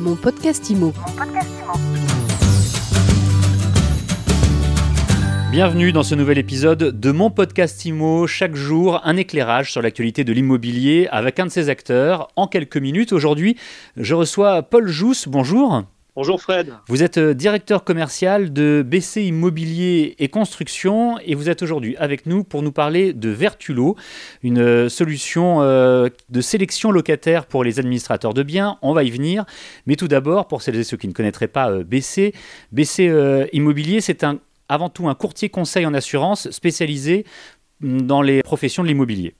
Mon podcast IMO. Bienvenue dans ce nouvel épisode de mon podcast IMO. Chaque jour, un éclairage sur l'actualité de l'immobilier avec un de ses acteurs en quelques minutes. Aujourd'hui, je reçois Paul Jousse. Bonjour. Bonjour Fred. Vous êtes euh, directeur commercial de BC Immobilier et Construction et vous êtes aujourd'hui avec nous pour nous parler de Vertulo, une euh, solution euh, de sélection locataire pour les administrateurs de biens. On va y venir. Mais tout d'abord, pour celles et ceux qui ne connaîtraient pas BC, BC Immobilier, c'est un, avant tout un courtier conseil en assurance spécialisé mm, dans les professions de l'immobilier.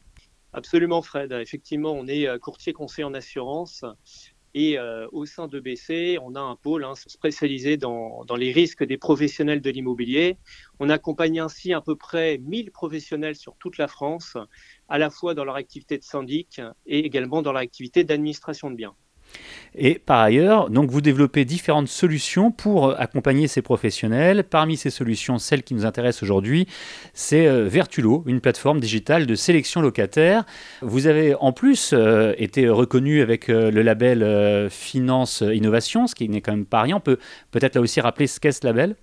Absolument Fred. Effectivement, on est courtier conseil en assurance et euh, au sein de BC, on a un pôle hein, spécialisé dans, les risques des professionnels de l'immobilier. On accompagne ainsi à peu près 1000 professionnels sur toute la France, à la fois dans leur activité de syndic et également dans leur activité d'administration de biens. Et par ailleurs, donc vous développez différentes solutions pour euh, accompagner ces professionnels. Parmi ces solutions, celle qui nous intéresse aujourd'hui, c'est euh, Vertulo, une plateforme digitale de sélection locataire. Vous avez en plus euh, été reconnu avec le label Finance Innovation, ce qui n'est quand même pas rien. On peut peut-être là aussi rappeler ce qu'est ce label?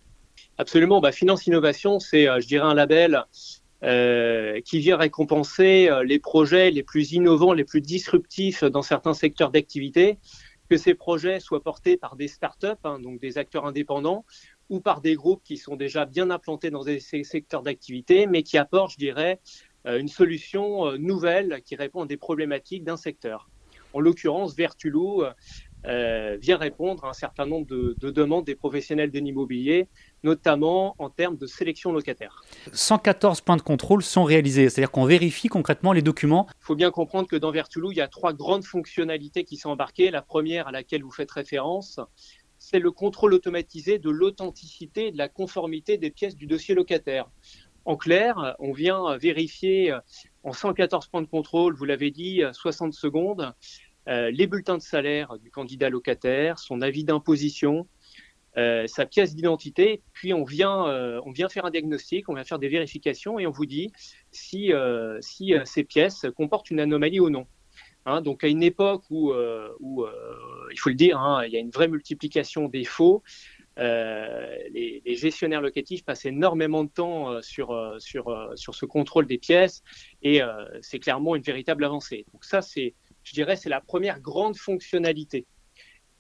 Absolument. Bah, Finance Innovation, c'est, je dirais, un label euh, qui vient récompenser euh, les projets les plus innovants, les plus disruptifs dans certains secteurs d'activité, que ces projets soient portés par des startups, hein, donc des acteurs indépendants, ou par des groupes qui sont déjà bien implantés dans ces secteurs d'activité, mais qui apportent, je dirais, euh, une solution nouvelle qui répond à des problématiques d'un secteur. En l'occurrence, Vertulou euh, vient répondre à un certain nombre de, demandes des professionnels de l'immobilier, notamment en termes de sélection locataire. 114 points de contrôle sont réalisés, c'est-à-dire qu'on vérifie concrètement les documents. Il faut bien comprendre que dans Vertulou, il y a trois grandes fonctionnalités qui sont embarquées. La première à laquelle vous faites référence, c'est le contrôle automatisé de l'authenticité et de la conformité des pièces du dossier locataire. En clair, on vient vérifier en 114 points de contrôle, vous l'avez dit, 60 secondes, euh, les bulletins de salaire du candidat locataire, son avis d'imposition, euh, sa pièce d'identité, puis on vient, euh, on vient faire un diagnostic, on vient faire des vérifications et on vous dit si, si ces pièces comportent une anomalie ou non. Hein, donc à une époque où, où il faut le dire, hein, il y a une vraie multiplication des faux, les, les, gestionnaires locatifs passent énormément de temps sur, sur, sur ce contrôle des pièces et c'est clairement une véritable avancée. Donc ça, c'est je dirais, c'est la première grande fonctionnalité.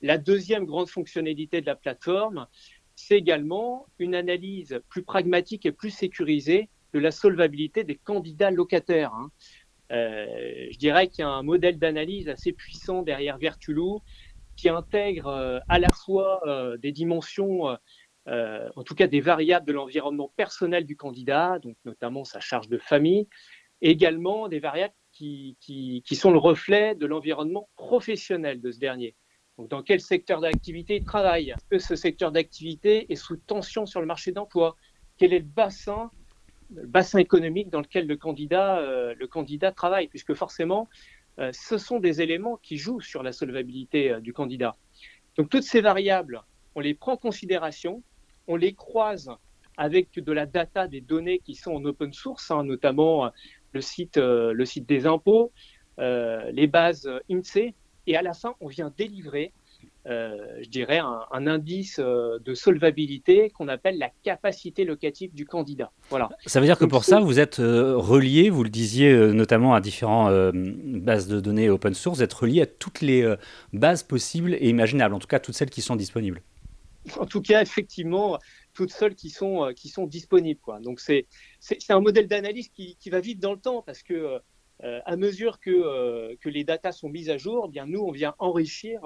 La deuxième grande fonctionnalité de la plateforme, c'est également une analyse plus pragmatique et plus sécurisée de la solvabilité des candidats locataires. Hein. Euh, je dirais qu'il y a un modèle d'analyse assez puissant derrière Vertulou qui intègre euh, à la fois euh, des dimensions, en tout cas des variables de l'environnement personnel du candidat, donc notamment sa charge de famille, et également des variables qui, sont le reflet de l'environnement professionnel de ce dernier. Donc, dans quel secteur d'activité il travaille? Est-ce que ce secteur d'activité est sous tension sur le marché d'emploi? Quel est le bassin, le bassin économique dans lequel le candidat, euh, le candidat travaille? Puisque forcément, euh, ce sont des éléments qui jouent sur la solvabilité euh, du candidat. Donc, toutes ces variables, on les prend en considération, on les croise avec de la data, des données qui sont en open source, hein, notamment le site, euh, le site des impôts, euh, les bases INSEE, et à la fin, on vient délivrer euh, je dirais, un, indice de solvabilité qu'on appelle la capacité locative du candidat. Voilà. Ça veut dire que pour ça, vous êtes relié, vous le disiez notamment à différentes bases de données open source, vous êtes relié à toutes les bases possibles et imaginables, en tout cas toutes celles qui sont disponibles. En tout cas, effectivement, toutes seules qui sont, euh, qui sont disponibles. Quoi. Donc c'est, c'est, un modèle d'analyse qui, qui, va vite dans le temps parce que euh, à mesure que, euh, que les datas sont mises à jour, eh bien nous, on vient enrichir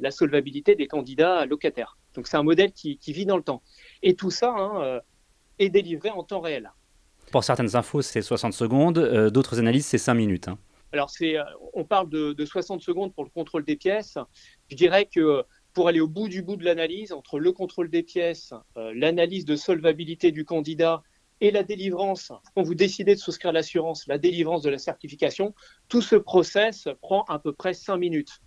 la solvabilité des candidats locataires. Donc c'est un modèle qui, qui, vit dans le temps. Et tout ça hein, est délivré en temps réel. Pour certaines infos, c'est 60 secondes, d'autres analyses, c'est 5 minutes. Hein. Alors, c'est, on parle de, de, 60 secondes pour le contrôle des pièces. Je dirais que pour aller au bout du bout de l'analyse entre le contrôle des pièces, euh, l'analyse de solvabilité du candidat et la délivrance, quand vous décidez de souscrire l'assurance, la délivrance de la certification, tout ce process prend à peu près cinq minutes.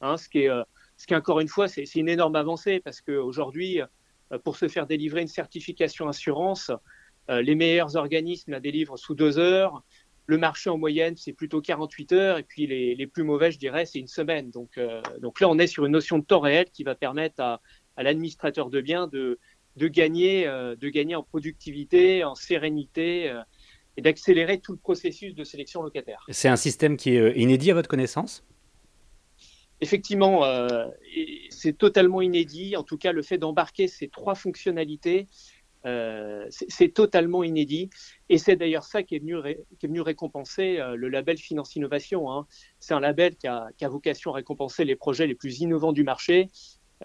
Hein, ce, qui est, euh, ce qui, encore une fois, c'est une énorme avancée parce qu'aujourd'hui, euh, pour se faire délivrer une certification assurance, les meilleurs organismes la délivrent sous deux heures. Le marché en moyenne, c'est plutôt 48 heures, et puis les, les plus mauvais, je dirais, c'est une semaine. Donc, donc là, on est sur une notion de temps réel qui va permettre à, à l'administrateur de biens de, de, gagner, de gagner en productivité, en sérénité et d'accélérer tout le processus de sélection locataire. C'est un système qui est inédit à votre connaissance? Effectivement, euh, c'est totalement inédit. En tout cas, le fait d'embarquer ces trois fonctionnalités, euh, c'est totalement inédit. Et c'est d'ailleurs ça qui est venu, qui est venu récompenser euh, le label Finance Innovation. Hein. C'est un label qui a, qui a, vocation à récompenser les projets les plus innovants du marché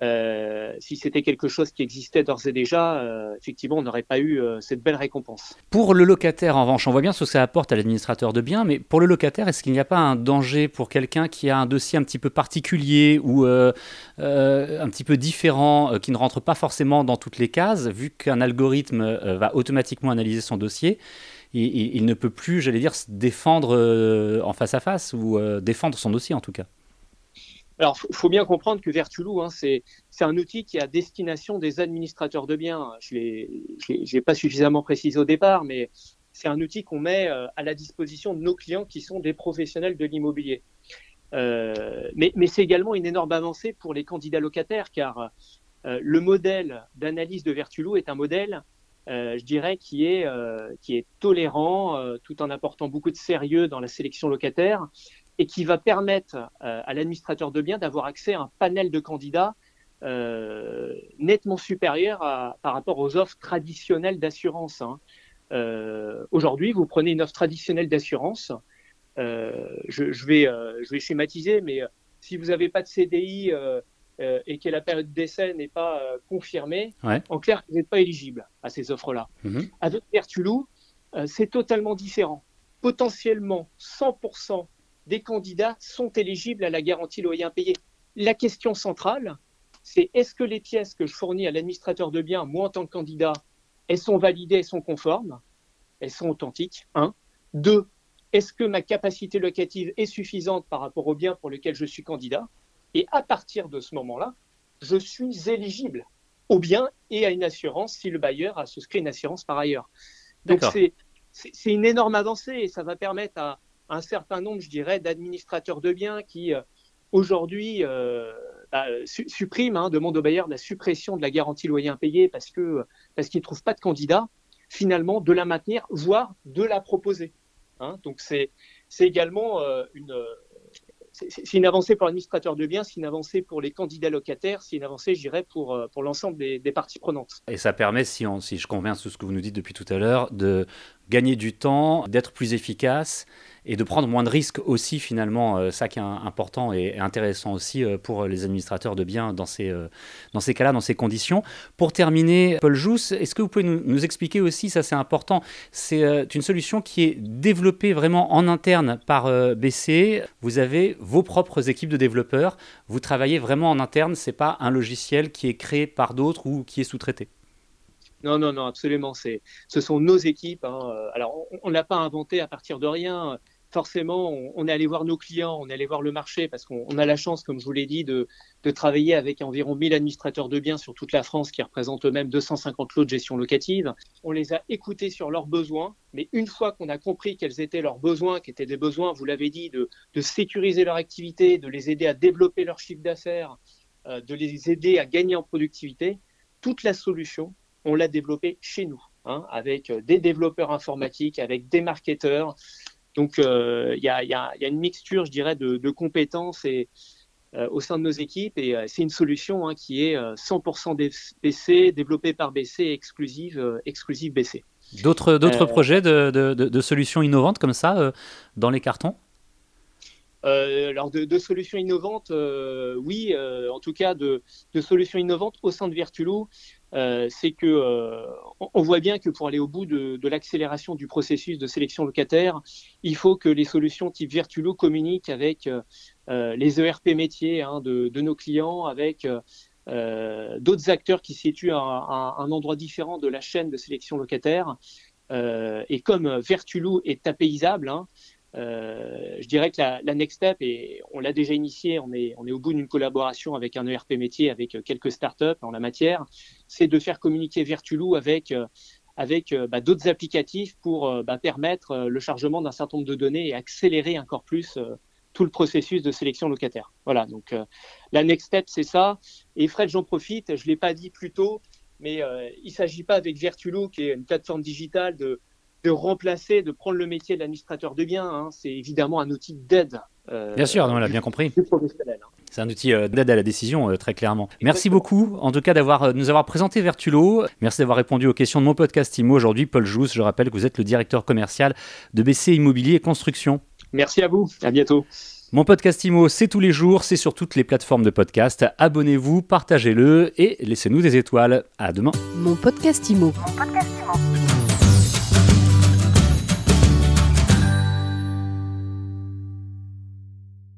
euh, si c'était quelque chose qui existait d'ores et déjà, euh, effectivement, on n'aurait pas eu euh, cette belle récompense. Pour le locataire, en revanche, on voit bien ce que ça apporte à l'administrateur de biens, mais pour le locataire, est-ce qu'il n'y a pas un danger pour quelqu'un qui a un dossier un petit peu particulier ou un petit peu différent, qui ne rentre pas forcément dans toutes les cases, vu qu'un algorithme va automatiquement analyser son dossier il, ne peut plus, j'allais dire, se défendre en face à face ou défendre son dossier en tout cas? Alors, il faut bien comprendre que Vertulou, hein, c'est un outil qui est à destination des administrateurs de biens. Je l'ai pas suffisamment précisé au départ, mais c'est un outil qu'on met euh, à la disposition de nos clients qui sont des professionnels de l'immobilier. Euh, mais, c'est également une énorme avancée pour les candidats locataires, car euh, le modèle d'analyse de Vertulou est un modèle, je dirais, qui est, tolérant, tout en apportant beaucoup de sérieux dans la sélection locataire, et qui va permettre euh, à l'administrateur de biens d'avoir accès à un panel de candidats euh, nettement supérieur à, par rapport aux offres traditionnelles d'assurance. Hein. Euh, Aujourd'hui, vous prenez une offre traditionnelle d'assurance. Euh, je, je, vais, euh, je vais schématiser, mais si vous n'avez pas de CDI et que la période d'essai n'est pas confirmée, ouais. en clair, vous n'êtes pas éligible à ces offres-là. Mm -hmm. Avec Vertulou, c'est totalement différent. Potentiellement 100% des candidats sont éligibles à la garantie loyer impayé. La question centrale, c'est est-ce que les pièces que je fournis à l'administrateur de biens, moi en tant que candidat, elles sont validées, elles sont conformes, elles sont authentiques Un. Deux, est-ce que ma capacité locative est suffisante par rapport au bien pour lequel je suis candidat? Et à partir de ce moment-là, je suis éligible au bien et à une assurance si le bailleur a souscrit une assurance par ailleurs. Donc c'est une énorme avancée et ça va permettre à, un certain nombre, je dirais, d'administrateurs de biens qui euh, aujourd'hui euh, bah, su suppriment, hein, demandent aux bailleurs la suppression de la garantie loyer impayé parce que parce qu'ils ne trouvent pas de candidat, finalement de la maintenir, voire de la proposer. Hein. Donc c'est également euh, une c'est une avancée pour l'administrateur de biens, c'est une avancée pour les candidats locataires, c'est une avancée, je dirais, pour, pour l'ensemble des, des, parties prenantes. Et ça permet, si, on, si je conviens de ce que vous nous dites depuis tout à l'heure, de gagner du temps, d'être plus efficace et de prendre moins de risques aussi finalement, euh, ça qui est important et intéressant aussi euh, pour les administrateurs de biens dans ces, euh, dans ces cas-là, dans ces conditions. Pour terminer, Paul Jousse, est-ce que vous pouvez nous, expliquer aussi, ça c'est important, c'est une solution qui est développée vraiment en interne par BC. Vous avez vos propres équipes de développeurs, vous travaillez vraiment en interne, c'est pas un logiciel qui est créé par d'autres ou qui est sous-traité. Non, non, non, absolument. Ce sont nos équipes. Hein. Alors, on ne l'a pas inventé à partir de rien forcément, on, est allé voir nos clients, on est allé voir le marché parce qu'on a la chance, comme je vous l'ai dit, de, travailler avec environ 1000 administrateurs de biens sur toute la France qui représentent eux-mêmes 250 lots de gestion locative. On les a écoutés sur leurs besoins, mais une fois qu'on a compris quels étaient leurs besoins, qui étaient des besoins, vous l'avez dit, de, sécuriser leur activité, de les aider à développer leur chiffre d'affaires, euh, de les aider à gagner en productivité, toute la solution, on l'a développée chez nous, hein, avec des développeurs informatiques, avec des marketeurs, donc, euh, il y, a, une mixture, je dirais, de, compétences et, euh, au sein de nos équipes. Et euh, c'est une solution hein, qui est 100% BC, développée par BC, exclusive, exclusive BC. D'autres projets de, solutions innovantes comme ça dans les cartons? Alors de, solutions innovantes, oui, en tout cas de, solutions innovantes au sein de Virtulo, euh, c'est que euh, on voit bien que pour aller au bout de, l'accélération du processus de sélection locataire, il faut que les solutions type Virtulo communiquent avec euh, les ERP métiers hein, de, nos clients, avec d'autres acteurs qui se situent à, un endroit différent de la chaîne de sélection locataire. et comme Vertulo est apaisable, hein, je dirais que la, next step, et on l'a déjà initié, on est, on est au bout d'une collaboration avec un ERP métier, avec quelques startups en la matière, c'est de faire communiquer Vertulou avec, avec bah, d'autres applicatifs pour bah, permettre le chargement d'un certain nombre de données et accélérer encore plus tout le processus de sélection locataire. Voilà, donc la next step, c'est ça. Et Fred, j'en profite, je ne l'ai pas dit plus tôt, mais il ne s'agit pas avec Vertulo, qui est une plateforme digitale, de, de remplacer, de prendre le métier d'administrateur de biens. Hein. C'est évidemment un outil d'aide. bien sûr, on l'a bien compris. Hein. C'est un outil euh, d'aide à la décision, euh, très clairement. Merci beaucoup, en tout cas, d'avoir euh, nous avoir présenté Vertulo. Merci d'avoir répondu aux questions de mon podcast IMO aujourd'hui. Paul Jousse, je rappelle que vous êtes le directeur commercial de BC Immobilier et Construction. Merci à vous. À bientôt. Mon podcast IMO, c'est tous les jours, c'est sur toutes les plateformes de podcast. Abonnez-vous, partagez-le et laissez-nous des étoiles. À demain. Mon podcast IMO. Mon podcast